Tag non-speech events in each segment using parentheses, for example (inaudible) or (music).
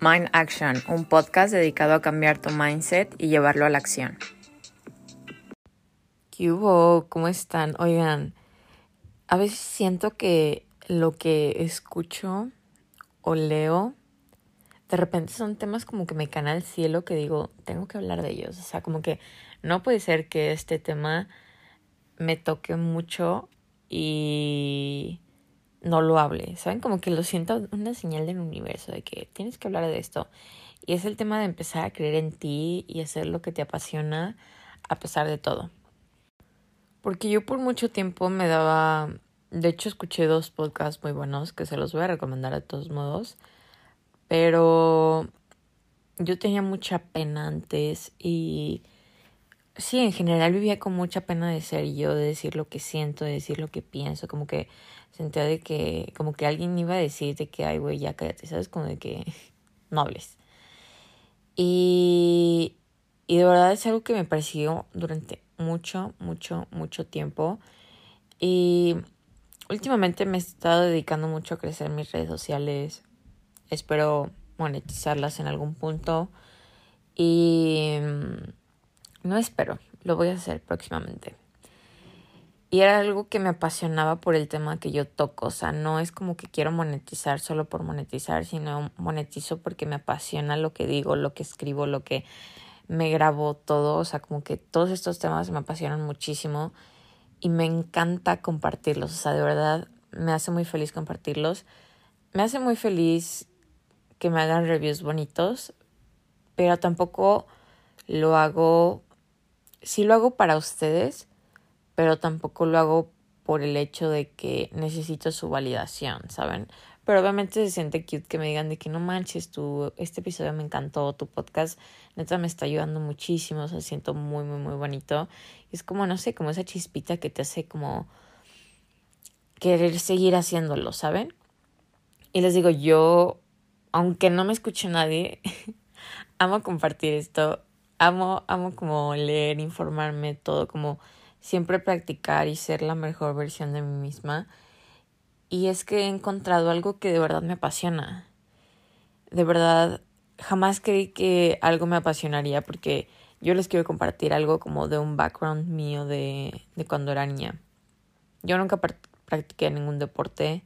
Mind Action, un podcast dedicado a cambiar tu mindset y llevarlo a la acción. ¿Qué hubo? ¿Cómo están? Oigan, a veces siento que lo que escucho o leo, de repente son temas como que me caen al cielo que digo, tengo que hablar de ellos. O sea, como que no puede ser que este tema me toque mucho y no lo hable, ¿saben? Como que lo siento una señal del universo de que tienes que hablar de esto. Y es el tema de empezar a creer en ti y hacer lo que te apasiona a pesar de todo. Porque yo por mucho tiempo me daba, de hecho escuché dos podcasts muy buenos que se los voy a recomendar de todos modos, pero yo tenía mucha pena antes y sí, en general vivía con mucha pena de ser yo, de decir lo que siento, de decir lo que pienso, como que sentía de que, como que alguien iba a decir de que, ay, güey, ya cállate, ¿sabes? Como de que (laughs) no hables. Y, y de verdad es algo que me persiguió durante mucho, mucho, mucho tiempo. Y últimamente me he estado dedicando mucho a crecer mis redes sociales. Espero monetizarlas en algún punto. Y no espero, lo voy a hacer próximamente. Y era algo que me apasionaba por el tema que yo toco. O sea, no es como que quiero monetizar solo por monetizar, sino monetizo porque me apasiona lo que digo, lo que escribo, lo que me grabo todo. O sea, como que todos estos temas me apasionan muchísimo y me encanta compartirlos. O sea, de verdad me hace muy feliz compartirlos. Me hace muy feliz que me hagan reviews bonitos, pero tampoco lo hago, sí lo hago para ustedes pero tampoco lo hago por el hecho de que necesito su validación, ¿saben? Pero obviamente se siente cute que me digan de que no manches, tu, este episodio me encantó, tu podcast neta me está ayudando muchísimo, o sea, siento muy, muy, muy bonito. es como, no sé, como esa chispita que te hace como querer seguir haciéndolo, ¿saben? Y les digo, yo, aunque no me escuche nadie, (laughs) amo compartir esto, amo, amo como leer, informarme, todo como siempre practicar y ser la mejor versión de mí misma. Y es que he encontrado algo que de verdad me apasiona. De verdad, jamás creí que algo me apasionaría porque yo les quiero compartir algo como de un background mío de, de cuando era niña. Yo nunca practiqué ningún deporte,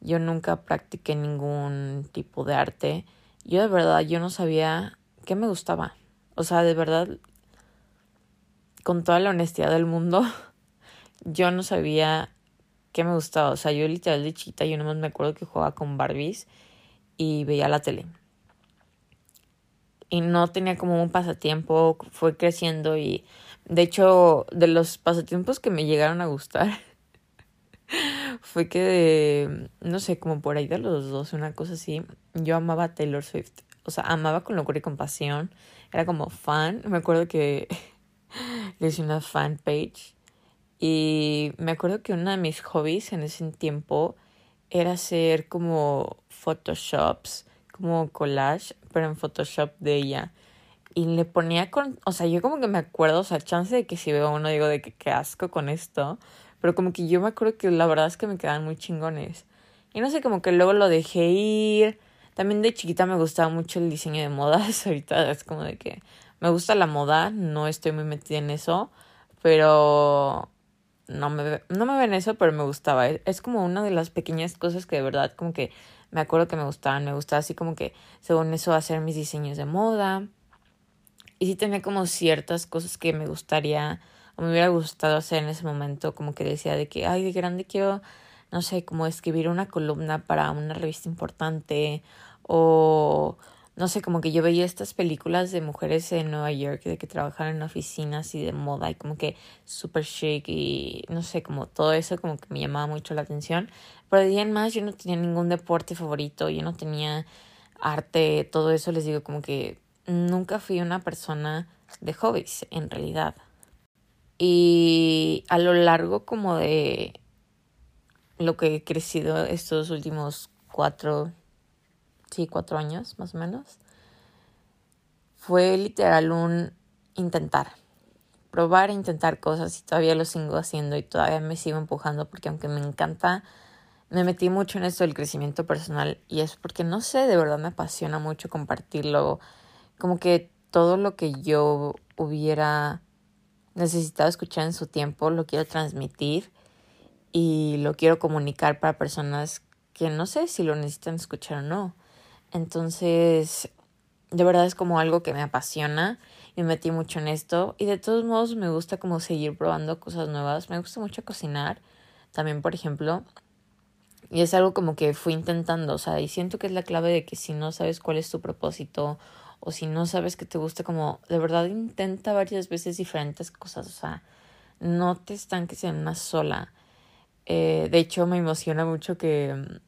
yo nunca practiqué ningún tipo de arte. Yo de verdad, yo no sabía qué me gustaba. O sea, de verdad, con toda la honestidad del mundo, (laughs) yo no sabía qué me gustaba. O sea, yo literal de chita, yo nomás me acuerdo que jugaba con Barbies y veía la tele. Y no tenía como un pasatiempo, fue creciendo y de hecho de los pasatiempos que me llegaron a gustar (laughs) fue que no sé, como por ahí de los dos, una cosa así, yo amaba a Taylor Swift. O sea, amaba con locura y compasión. Era como fan. Me acuerdo que (laughs) le hice una fanpage y me acuerdo que uno de mis hobbies en ese tiempo era hacer como photoshops, como collage, pero en Photoshop de ella. Y le ponía con, o sea, yo como que me acuerdo, o sea, chance de que si veo uno digo de que qué asco con esto, pero como que yo me acuerdo que la verdad es que me quedaban muy chingones. Y no sé, como que luego lo dejé ir. También de chiquita me gustaba mucho el diseño de modas, (laughs) ahorita es como de que me gusta la moda, no estoy muy metida en eso, pero no me, no me ven eso, pero me gustaba. Es como una de las pequeñas cosas que de verdad como que me acuerdo que me gustaban. Me gustaba así como que según eso hacer mis diseños de moda. Y sí tenía como ciertas cosas que me gustaría o me hubiera gustado hacer en ese momento. Como que decía de que, ay, de grande quiero, no sé, como escribir una columna para una revista importante o no sé, como que yo veía estas películas de mujeres en Nueva York de que trabajan en oficinas y de moda y como que super chic y no sé, como todo eso como que me llamaba mucho la atención. Pero de día en más yo no tenía ningún deporte favorito, yo no tenía arte, todo eso les digo como que nunca fui una persona de hobbies en realidad. Y a lo largo como de lo que he crecido estos últimos cuatro sí, cuatro años más o menos, fue literal un intentar, probar e intentar cosas y todavía lo sigo haciendo y todavía me sigo empujando porque aunque me encanta me metí mucho en esto del crecimiento personal y es porque no sé, de verdad me apasiona mucho compartirlo. Como que todo lo que yo hubiera necesitado escuchar en su tiempo lo quiero transmitir y lo quiero comunicar para personas que no sé si lo necesitan escuchar o no. Entonces, de verdad es como algo que me apasiona me metí mucho en esto y de todos modos me gusta como seguir probando cosas nuevas. Me gusta mucho cocinar también, por ejemplo. Y es algo como que fui intentando, o sea, y siento que es la clave de que si no sabes cuál es tu propósito o si no sabes que te gusta, como de verdad intenta varias veces diferentes cosas, o sea, no te estanques en una sola. Eh, de hecho, me emociona mucho que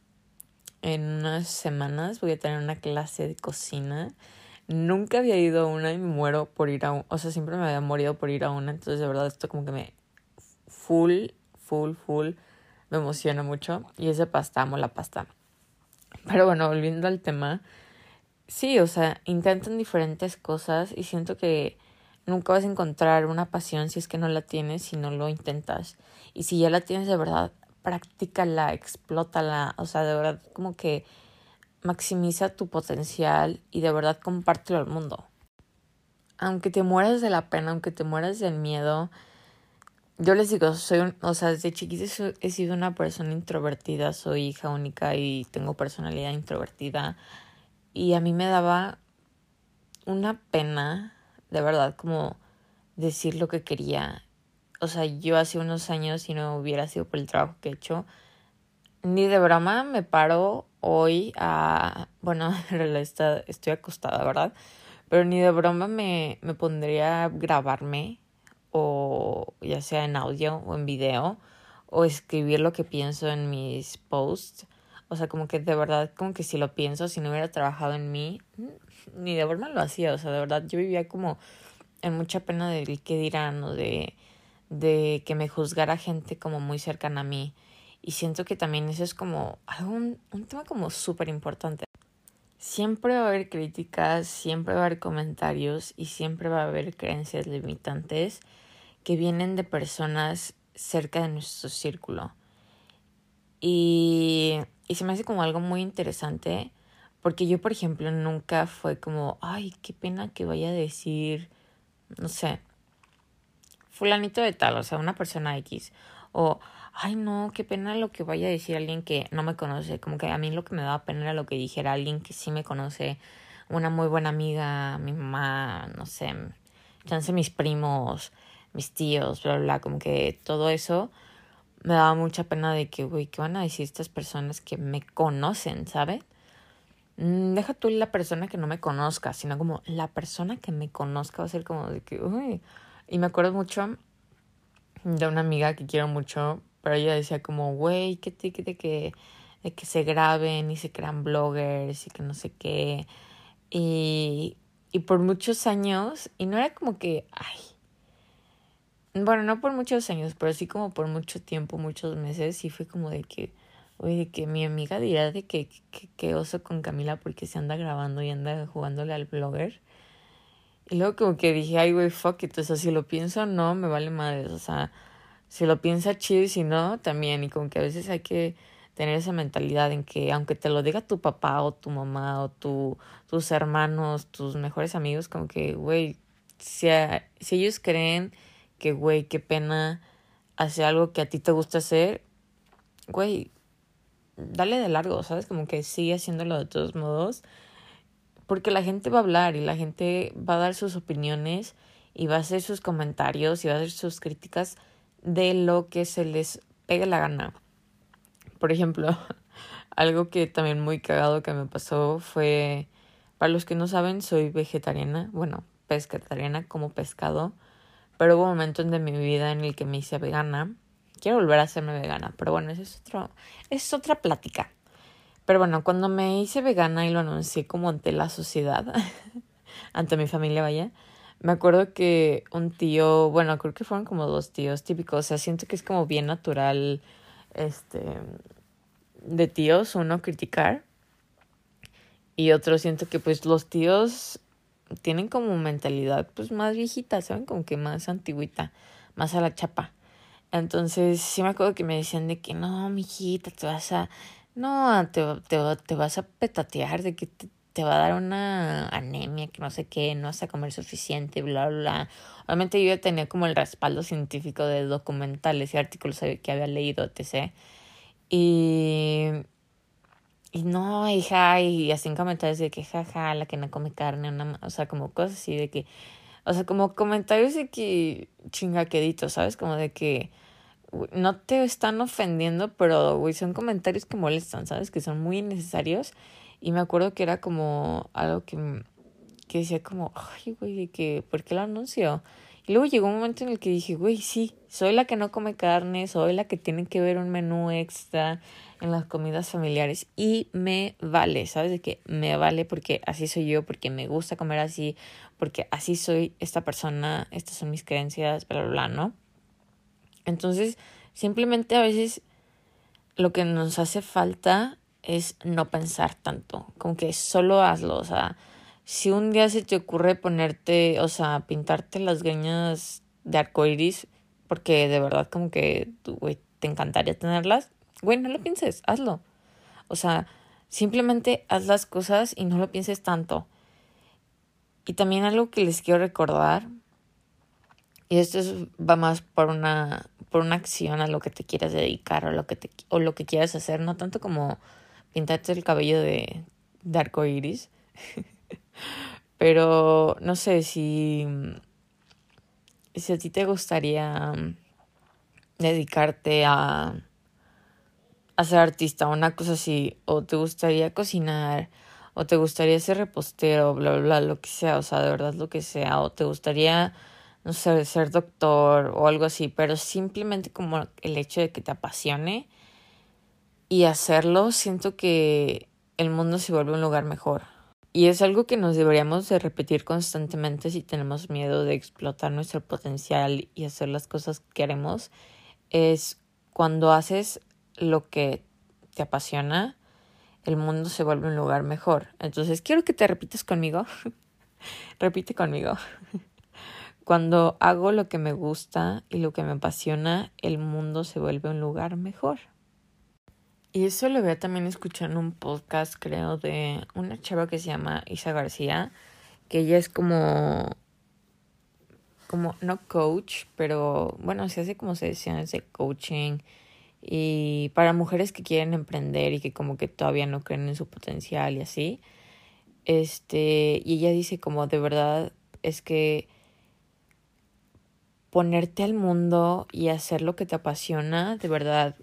en unas semanas voy a tener una clase de cocina. Nunca había ido a una y me muero por ir a una, o sea, siempre me había morido por ir a una, entonces de verdad esto como que me full, full, full me emociona mucho. Y ese pasta, amo la pasta. Pero bueno, volviendo al tema, sí, o sea, intentan diferentes cosas y siento que nunca vas a encontrar una pasión si es que no la tienes, si no lo intentas. Y si ya la tienes de verdad, practícala, explótala, o sea, de verdad como que maximiza tu potencial y de verdad compártelo al mundo. Aunque te mueras de la pena, aunque te mueras del miedo, yo les digo, soy un, o sea, desde chiquita he sido una persona introvertida, soy hija única y tengo personalidad introvertida. Y a mí me daba una pena, de verdad, como decir lo que quería. O sea, yo hace unos años, si no hubiera sido por el trabajo que he hecho, ni de broma me paro hoy a. Bueno, (laughs) en realidad estoy acostada, ¿verdad? Pero ni de broma me, me pondría a grabarme o ya sea en audio o en video o escribir lo que pienso en mis posts. O sea, como que de verdad, como que si lo pienso, si no hubiera trabajado en mí, (laughs) ni de verdad lo hacía. O sea, de verdad, yo vivía como en mucha pena del qué dirán o de, de que me juzgara gente como muy cercana a mí. Y siento que también eso es como algo, un, un tema como súper importante. Siempre va a haber críticas, siempre va a haber comentarios y siempre va a haber creencias limitantes que vienen de personas cerca de nuestro círculo. Y, y se me hace como algo muy interesante porque yo, por ejemplo, nunca fue como, ay, qué pena que vaya a decir, no sé, fulanito de tal, o sea, una persona X. O, ay, no, qué pena lo que vaya a decir alguien que no me conoce. Como que a mí lo que me daba pena era lo que dijera alguien que sí me conoce, una muy buena amiga, mi mamá, no sé, chance mis primos, mis tíos, bla, bla, como que todo eso me daba mucha pena de que, güey, ¿qué van a decir estas personas que me conocen, ¿sabes? Mm, deja tú la persona que no me conozca, sino como la persona que me conozca va a ser como de que, uy. Y me acuerdo mucho de una amiga que quiero mucho, pero ella decía como, güey, que te de que, de que se graben y se crean bloggers y que no sé qué. Y, y por muchos años, y no era como que, ay, bueno, no por muchos años, pero sí como por mucho tiempo, muchos meses, sí fue como de que, oye, de que mi amiga dirá de que, que, oso con Camila porque se anda grabando y anda jugándole al blogger. Y luego como que dije, ay, güey, fuck it, o sea, si lo pienso, no, me vale madres, o sea, si lo piensa chido y si no, también, y como que a veces hay que tener esa mentalidad en que aunque te lo diga tu papá o tu mamá o tu, tus hermanos, tus mejores amigos, como que, güey, si, si ellos creen que, güey, qué pena hacer algo que a ti te gusta hacer, güey, dale de largo, ¿sabes? Como que sigue haciéndolo de todos modos, porque la gente va a hablar y la gente va a dar sus opiniones y va a hacer sus comentarios y va a hacer sus críticas de lo que se les pegue la gana. Por ejemplo, (laughs) algo que también muy cagado que me pasó fue, para los que no saben, soy vegetariana, bueno, pescatariana como pescado. Pero hubo momentos de mi vida en el que me hice vegana. Quiero volver a hacerme vegana, pero bueno, eso es, otro, es otra plática. Pero bueno, cuando me hice vegana y lo anuncié como ante la sociedad, (laughs) ante mi familia, vaya, me acuerdo que un tío, bueno, creo que fueron como dos tíos típicos, o sea, siento que es como bien natural, este, de tíos, uno criticar y otro siento que pues los tíos tienen como mentalidad pues más viejita, ¿saben? Como que más antigüita, más a la chapa. Entonces, sí me acuerdo que me decían de que no, mijita, te vas a. No, te, te, te vas a petatear, de que te, te va a dar una anemia, que no sé qué, no vas a comer suficiente, bla, bla, bla. Obviamente yo ya tenía como el respaldo científico de documentales y artículos que había leído, etc. Y, y no, hija, y así en comentarios de que jaja, la que no come carne, una, o sea, como cosas así de que, o sea, como comentarios de que chingaqueditos, ¿sabes? Como de que no te están ofendiendo, pero, güey, son comentarios que molestan, ¿sabes? Que son muy innecesarios y me acuerdo que era como algo que, que decía como, ay, güey, que, ¿por qué lo anuncio? Y luego llegó un momento en el que dije, güey, sí, soy la que no come carne, soy la que tiene que ver un menú extra en las comidas familiares y me vale, ¿sabes? De que me vale porque así soy yo, porque me gusta comer así, porque así soy esta persona, estas son mis creencias, bla, bla, ¿no? Entonces, simplemente a veces lo que nos hace falta es no pensar tanto, como que solo hazlo, o sea, si un día se te ocurre ponerte, o sea, pintarte las greñas de arcoiris, porque de verdad como que, güey, te encantaría tenerlas, güey, no lo pienses, hazlo. O sea, simplemente haz las cosas y no lo pienses tanto. Y también algo que les quiero recordar, y esto va más por una, por una acción a lo que te quieras dedicar o lo que, te, o lo que quieras hacer, no tanto como pintarte el cabello de, de arco iris. (laughs) Pero no sé si, si a ti te gustaría dedicarte a, a ser artista una cosa así, o te gustaría cocinar, o te gustaría ser repostero, bla, bla, bla, lo que sea, o sea, de verdad lo que sea, o te gustaría, no sé, ser doctor o algo así, pero simplemente como el hecho de que te apasione y hacerlo, siento que el mundo se vuelve un lugar mejor. Y es algo que nos deberíamos de repetir constantemente si tenemos miedo de explotar nuestro potencial y hacer las cosas que queremos. Es cuando haces lo que te apasiona, el mundo se vuelve un lugar mejor. Entonces quiero que te repitas conmigo. (laughs) Repite conmigo. Cuando hago lo que me gusta y lo que me apasiona, el mundo se vuelve un lugar mejor. Y eso lo a también escuchando un podcast, creo, de una chava que se llama Isa García, que ella es como, como, no coach, pero bueno, se hace como se decía, de coaching. Y para mujeres que quieren emprender y que como que todavía no creen en su potencial y así. Este, y ella dice como de verdad es que ponerte al mundo y hacer lo que te apasiona, de verdad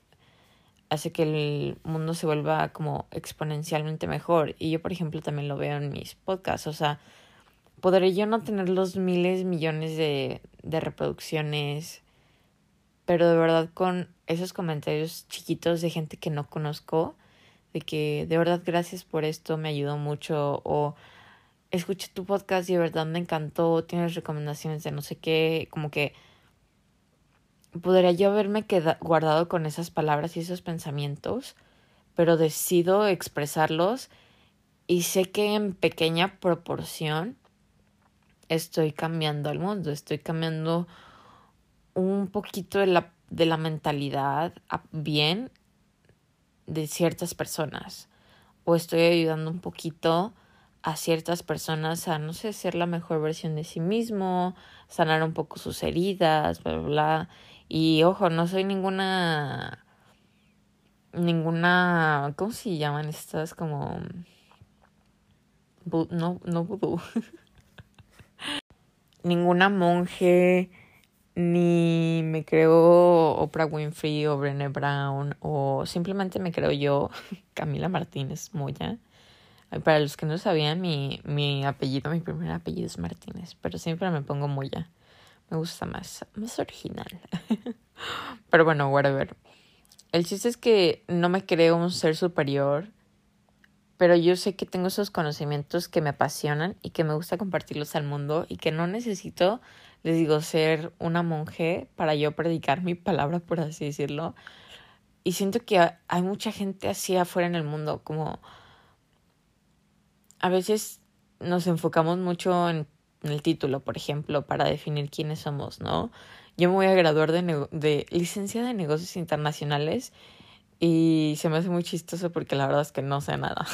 hace que el mundo se vuelva como exponencialmente mejor. Y yo, por ejemplo, también lo veo en mis podcasts. O sea, podré yo no tener los miles, millones de, de reproducciones, pero de verdad con esos comentarios chiquitos de gente que no conozco, de que de verdad gracias por esto, me ayudó mucho, escuché tu podcast y de verdad me encantó, tienes recomendaciones de no sé qué, como que podría yo haberme quedado, guardado con esas palabras y esos pensamientos, pero decido expresarlos y sé que en pequeña proporción estoy cambiando al mundo, estoy cambiando un poquito de la, de la mentalidad bien de ciertas personas o estoy ayudando un poquito a ciertas personas a, no sé, ser la mejor versión de sí mismo, sanar un poco sus heridas, bla, bla, bla. Y ojo, no soy ninguna. Ninguna. ¿Cómo se llaman estas? Como. no, no vudú. (laughs) ninguna monje. Ni me creo Oprah Winfrey o Brené Brown. O simplemente me creo yo, (laughs) Camila Martínez Moya. Para los que no sabían, mi, mi apellido, mi primer apellido es Martínez. Pero siempre me pongo Moya. Me gusta más, más original. (laughs) Pero bueno, whatever. El chiste es que no me creo un ser superior, pero yo sé que tengo esos conocimientos que me apasionan y que me gusta compartirlos al mundo y que no necesito, les digo, ser una monje para yo predicar mi palabra, por así decirlo. Y siento que hay mucha gente así afuera en el mundo, como a veces nos enfocamos mucho en el título, por ejemplo, para definir quiénes somos, ¿no? Yo me voy a graduar de, de licenciada en negocios internacionales y se me hace muy chistoso porque la verdad es que no sé nada.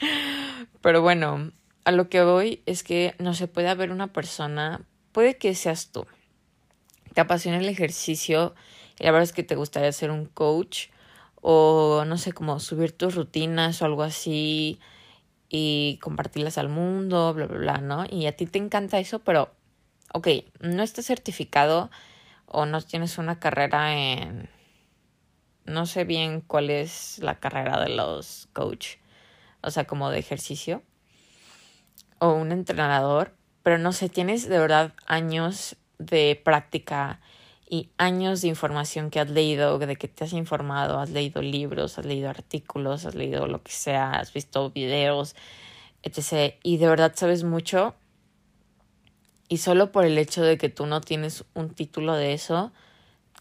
(laughs) Pero bueno, a lo que voy es que no se puede haber una persona, puede que seas tú, te apasiona el ejercicio y la verdad es que te gustaría ser un coach o no sé, como subir tus rutinas o algo así y compartirlas al mundo, bla, bla, bla, ¿no? Y a ti te encanta eso, pero, ok, no estás certificado o no tienes una carrera en... No sé bien cuál es la carrera de los coach, o sea, como de ejercicio, o un entrenador, pero no sé, tienes de verdad años de práctica y años de información que has leído, de que te has informado, has leído libros, has leído artículos, has leído lo que sea, has visto videos, etc. Y de verdad sabes mucho. Y solo por el hecho de que tú no tienes un título de eso,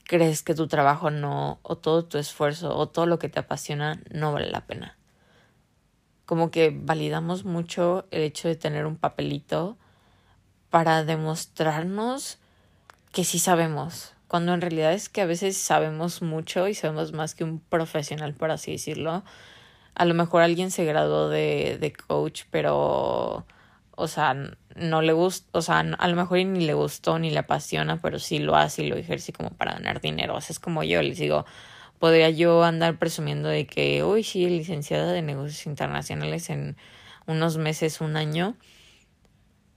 crees que tu trabajo no, o todo tu esfuerzo, o todo lo que te apasiona no vale la pena. Como que validamos mucho el hecho de tener un papelito para demostrarnos que sí sabemos, cuando en realidad es que a veces sabemos mucho y sabemos más que un profesional, por así decirlo. A lo mejor alguien se graduó de, de coach, pero, o sea, no le gusta, o sea, a lo mejor ni le gustó ni le apasiona, pero sí lo hace y lo ejerce como para ganar dinero. O sea, es como yo les digo, podría yo andar presumiendo de que, uy, sí, licenciada de negocios internacionales en unos meses, un año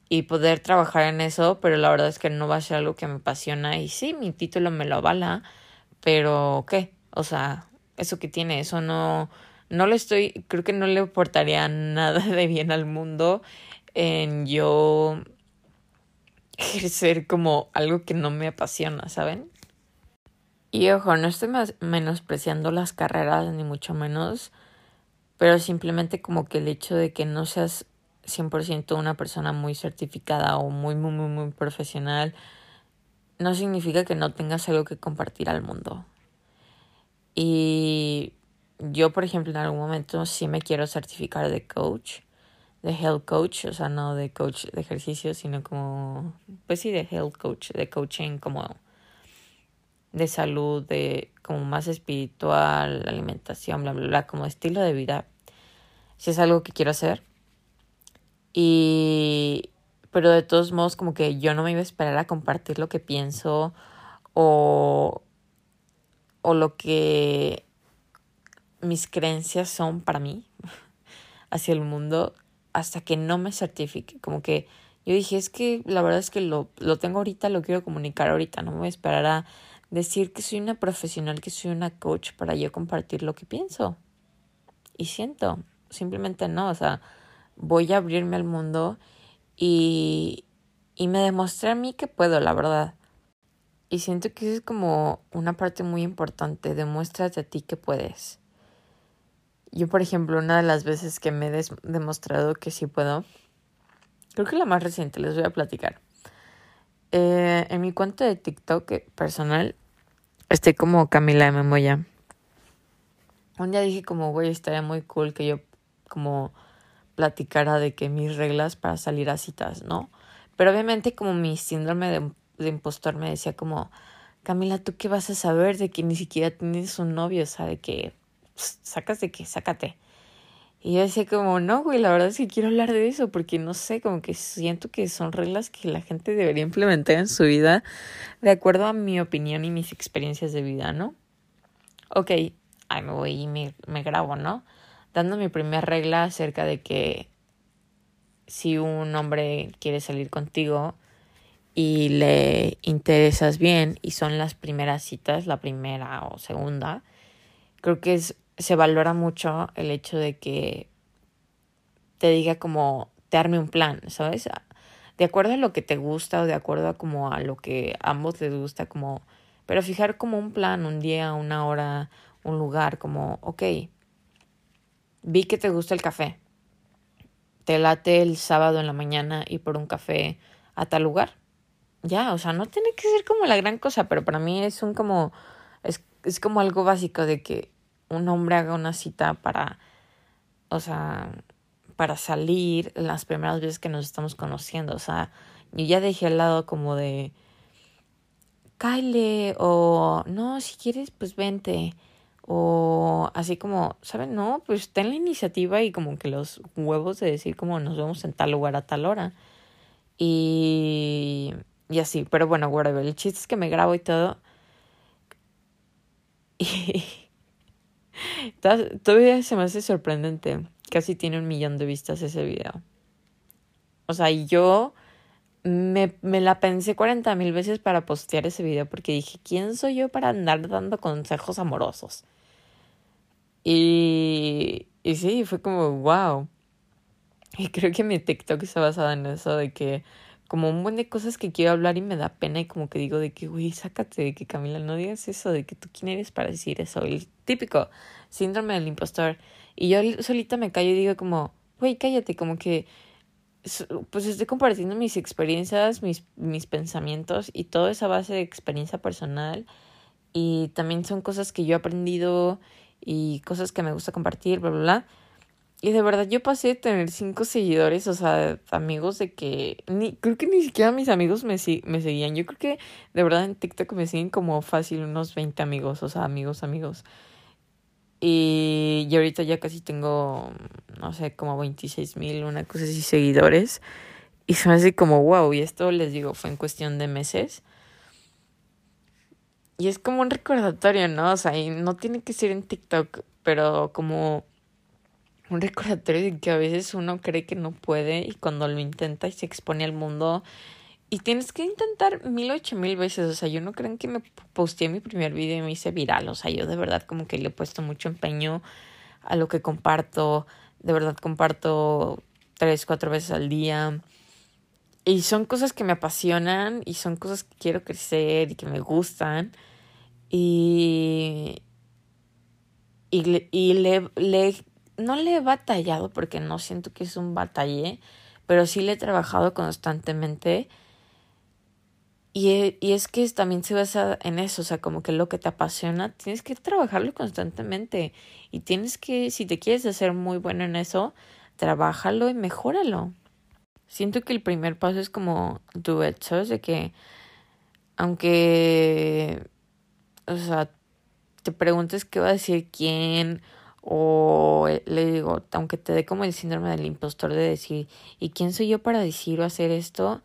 y poder trabajar en eso, pero la verdad es que no va a ser algo que me apasiona y sí, mi título me lo avala, pero ¿qué? O sea, eso que tiene, eso no, no le estoy, creo que no le aportaría (laughs) nada de bien al mundo en yo ejercer como algo que no me apasiona, ¿saben? Y ojo, no estoy menospreciando las carreras ni mucho menos, pero simplemente como que el hecho de que no seas 100% una persona muy certificada o muy, muy, muy, muy profesional, no significa que no tengas algo que compartir al mundo. Y yo, por ejemplo, en algún momento sí me quiero certificar de coach, de health coach, o sea, no de coach de ejercicio, sino como, pues sí, de health coach, de coaching como de salud, de como más espiritual, alimentación, bla, bla, bla, como estilo de vida. Si es algo que quiero hacer, y, pero de todos modos, como que yo no me iba a esperar a compartir lo que pienso o, o lo que mis creencias son para mí (laughs) hacia el mundo hasta que no me certifique. Como que yo dije, es que la verdad es que lo, lo tengo ahorita, lo quiero comunicar ahorita, no me voy a esperar a decir que soy una profesional, que soy una coach para yo compartir lo que pienso y siento. Simplemente no, o sea, voy a abrirme al mundo y, y me demostré a mí que puedo, la verdad. Y siento que eso es como una parte muy importante, demuéstrate a ti que puedes. Yo, por ejemplo, una de las veces que me he demostrado que sí puedo, creo que la más reciente, les voy a platicar. Eh, en mi cuenta de TikTok personal, estoy como Camila de Memoya. Un día dije como, güey, estaría muy cool que yo como platicara de que mis reglas para salir a citas, ¿no? Pero obviamente como mi síndrome de, impostor me decía como, Camila, ¿tú qué vas a saber de que ni siquiera tienes un novio? O sea, de que pues, sacas de que, sácate. Y yo decía como, no, güey, la verdad es que quiero hablar de eso porque no sé, como que siento que son reglas que la gente debería implementar en su vida de acuerdo a mi opinión y mis experiencias de vida, ¿no? Ok, ahí me voy y me, me grabo, ¿no? Dando mi primera regla acerca de que si un hombre quiere salir contigo y le interesas bien y son las primeras citas, la primera o segunda, creo que se valora mucho el hecho de que te diga como te arme un plan, ¿sabes? De acuerdo a lo que te gusta o de acuerdo a como a lo que a ambos les gusta, como, pero fijar como un plan, un día, una hora, un lugar, como, ok, vi que te gusta el café. Te late el sábado en la mañana y por un café a tal lugar. Ya, o sea, no tiene que ser como la gran cosa, pero para mí es un como es, es como algo básico de que un hombre haga una cita para o sea, para salir las primeras veces que nos estamos conociendo. O sea, yo ya dejé al lado como de, Kyle, o no, si quieres, pues vente. O así como, ¿saben? No, pues ten la iniciativa y como que los huevos de decir como nos vemos en tal lugar a tal hora. Y, y así, pero bueno, whatever. El chiste es que me grabo y todo. (laughs) Y todavía se me hace sorprendente. Casi tiene un millón de vistas ese video. O sea, yo me, me la pensé 40 mil veces para postear ese video porque dije, ¿quién soy yo para andar dando consejos amorosos? Y, y sí, fue como, wow. Y creo que mi TikTok está basada en eso, de que como un buen de cosas que quiero hablar y me da pena y como que digo de que, güey, sácate de que Camila, no digas eso, de que tú quién eres para decir eso. El típico síndrome del impostor. Y yo solita me callo y digo como, güey, cállate, como que pues estoy compartiendo mis experiencias, mis, mis pensamientos y toda esa base de experiencia personal. Y también son cosas que yo he aprendido y cosas que me gusta compartir, bla, bla, bla. Y de verdad yo pasé de tener cinco seguidores, o sea, amigos de que ni creo que ni siquiera mis amigos me, me seguían. Yo creo que de verdad en TikTok me siguen como fácil unos 20 amigos, o sea, amigos, amigos. Y, y ahorita ya casi tengo, no sé, como 26 mil, una cosa así, seguidores. Y se me hace como, wow, y esto les digo, fue en cuestión de meses. Y es como un recordatorio, ¿no? O sea, y no tiene que ser en TikTok, pero como un recordatorio de que a veces uno cree que no puede y cuando lo intenta y se expone al mundo y tienes que intentar mil ocho mil veces. O sea, yo no creo que me posteé mi primer video y me hice viral. O sea, yo de verdad como que le he puesto mucho empeño a lo que comparto. De verdad comparto tres, cuatro veces al día. Y son cosas que me apasionan y son cosas que quiero crecer y que me gustan. Y, y, y le, le, no le he batallado porque no siento que es un batalle, pero sí le he trabajado constantemente y, y es que también se basa en eso, o sea, como que lo que te apasiona, tienes que trabajarlo constantemente. Y tienes que, si te quieres hacer muy bueno en eso, trabájalo y mejóralo. Siento que el primer paso es como do it, ¿sabes? De que, aunque, o sea, te preguntes qué va a decir quién, o le digo, aunque te dé como el síndrome del impostor de decir, ¿y quién soy yo para decir o hacer esto?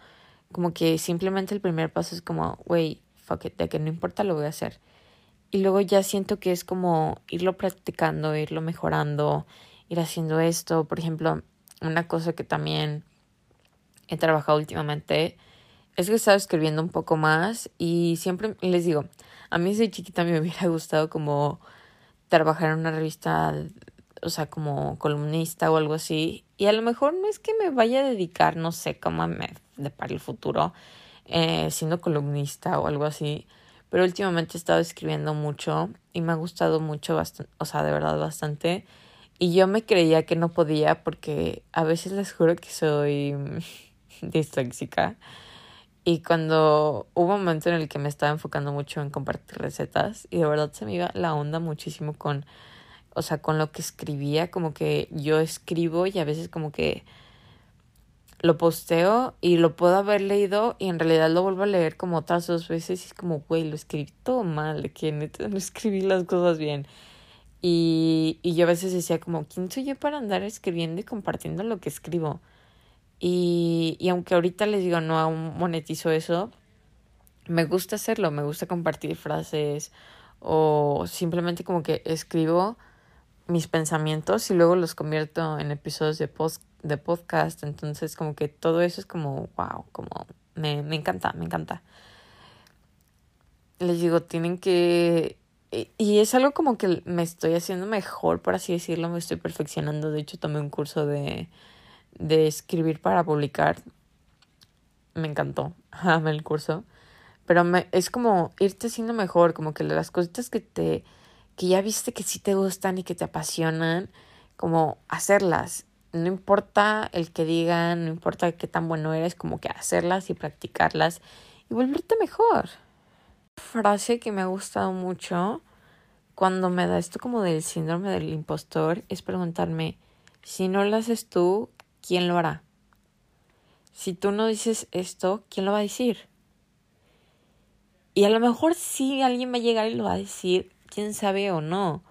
como que simplemente el primer paso es como, wey, fuck it, de que no importa, lo voy a hacer. Y luego ya siento que es como irlo practicando, irlo mejorando, ir haciendo esto. Por ejemplo, una cosa que también he trabajado últimamente es que he estado escribiendo un poco más y siempre les digo, a mí desde chiquita me hubiera gustado como trabajar en una revista, o sea, como columnista o algo así. Y a lo mejor no es que me vaya a dedicar, no sé, como a de para el futuro, eh, siendo columnista o algo así. Pero últimamente he estado escribiendo mucho y me ha gustado mucho, o sea, de verdad bastante. Y yo me creía que no podía porque a veces les juro que soy (laughs) disléxica. Y cuando hubo un momento en el que me estaba enfocando mucho en compartir recetas y de verdad se me iba la onda muchísimo con, o sea, con lo que escribía, como que yo escribo y a veces como que lo posteo y lo puedo haber leído y en realidad lo vuelvo a leer como otras dos veces y es como, güey, lo escribí todo mal, que neta no escribí las cosas bien. Y, y yo a veces decía como, ¿quién soy yo para andar escribiendo y compartiendo lo que escribo? Y, y aunque ahorita les digo, no aún monetizo eso, me gusta hacerlo, me gusta compartir frases o simplemente como que escribo mis pensamientos y luego los convierto en episodios de post de podcast, entonces como que todo eso es como, wow, como me, me encanta, me encanta. Les digo, tienen que... Y es algo como que me estoy haciendo mejor, por así decirlo, me estoy perfeccionando. De hecho, tomé un curso de, de escribir para publicar. Me encantó, (laughs) el curso. Pero me, es como irte haciendo mejor, como que las cositas que te que ya viste que sí te gustan y que te apasionan, como hacerlas no importa el que digan, no importa qué tan bueno eres, como que hacerlas y practicarlas y volverte mejor. Frase que me ha gustado mucho cuando me da esto como del síndrome del impostor es preguntarme, Si no lo haces tú, ¿quién lo hará? Si tú no dices esto, ¿quién lo va a decir? Y a lo mejor sí alguien va a llegar y lo va a decir, quién sabe o no.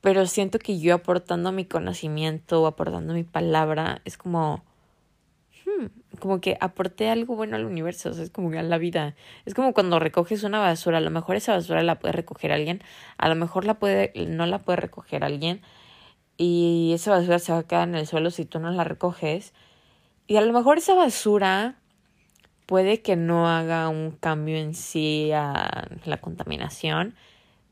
Pero siento que yo aportando mi conocimiento o aportando mi palabra es como, hmm, como que aporté algo bueno al universo, es como que a la vida. Es como cuando recoges una basura, a lo mejor esa basura la puede recoger alguien, a lo mejor la puede, no la puede recoger alguien y esa basura se va a quedar en el suelo si tú no la recoges. Y a lo mejor esa basura puede que no haga un cambio en sí a la contaminación,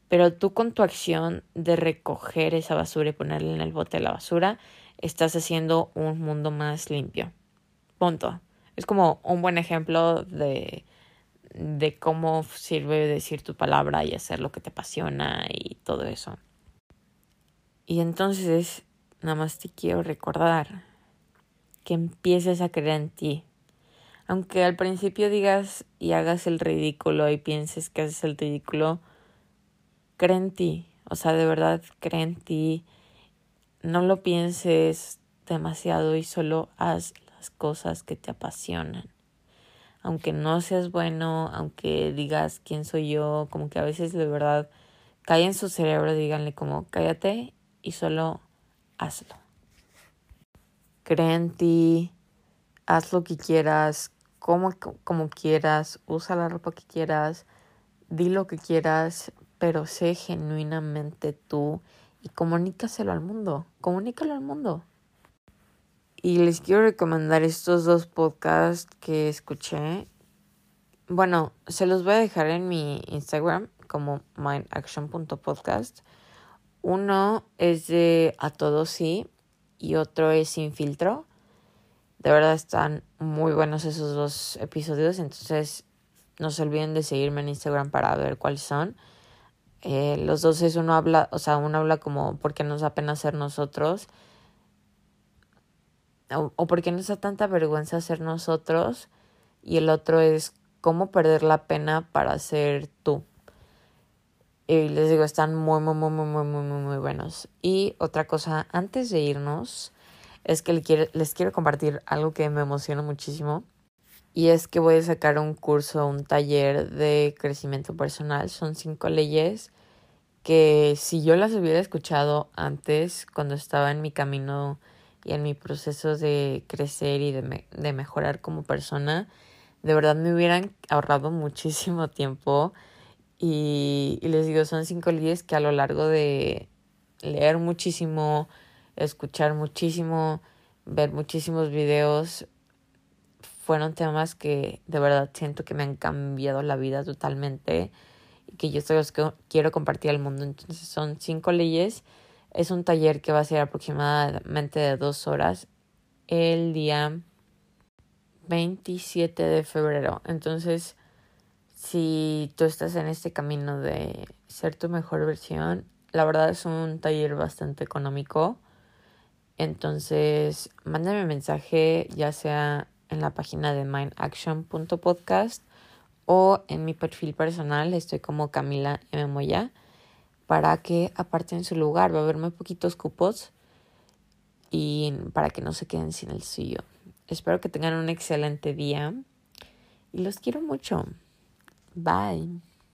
pero tú con tu acción de recoger esa basura y ponerla en el bote de la basura, estás haciendo un mundo más limpio. Punto. Es como un buen ejemplo de, de cómo sirve decir tu palabra y hacer lo que te apasiona y todo eso. Y entonces, nada más te quiero recordar que empieces a creer en ti, aunque al principio digas y hagas el ridículo y pienses que haces el ridículo, cree en ti. O sea, de verdad, cree en ti. No lo pienses demasiado y solo haz las cosas que te apasionan. Aunque no seas bueno, aunque digas quién soy yo, como que a veces de verdad cae en su cerebro, díganle como cállate y solo hazlo. Cree en ti, haz lo que quieras, como, como quieras, usa la ropa que quieras, di lo que quieras, pero sé genuinamente tú y comunícaselo al mundo, comunícalo al mundo. Y les quiero recomendar estos dos podcasts que escuché. Bueno, se los voy a dejar en mi Instagram como mindaction.podcast. Uno es de A Todo Sí y otro es Sin Filtro. De verdad están muy buenos esos dos episodios, entonces no se olviden de seguirme en Instagram para ver cuáles son. Eh, los dos es uno habla, o sea, uno habla como porque nos da pena ser nosotros o, o porque nos da tanta vergüenza ser nosotros y el otro es cómo perder la pena para ser tú. Y les digo, están muy, muy, muy, muy, muy, muy, muy buenos. Y otra cosa, antes de irnos, es que les quiero compartir algo que me emociona muchísimo. Y es que voy a sacar un curso, un taller de crecimiento personal. Son cinco leyes que si yo las hubiera escuchado antes, cuando estaba en mi camino y en mi proceso de crecer y de, de mejorar como persona, de verdad me hubieran ahorrado (laughs) muchísimo tiempo. Y, les digo, son cinco leyes que a lo largo de leer muchísimo, escuchar muchísimo, ver muchísimos videos. Fueron temas que de verdad siento que me han cambiado la vida totalmente y que yo los quiero compartir al mundo. Entonces son cinco leyes. Es un taller que va a ser aproximadamente de dos horas el día 27 de febrero. Entonces, si tú estás en este camino de ser tu mejor versión, la verdad es un taller bastante económico. Entonces, mándame un mensaje ya sea en la página de mindaction.podcast o en mi perfil personal, estoy como Camila M. Moya, para que aparten su lugar. Va a haber muy poquitos cupos y para que no se queden sin el suyo. Espero que tengan un excelente día y los quiero mucho. Bye.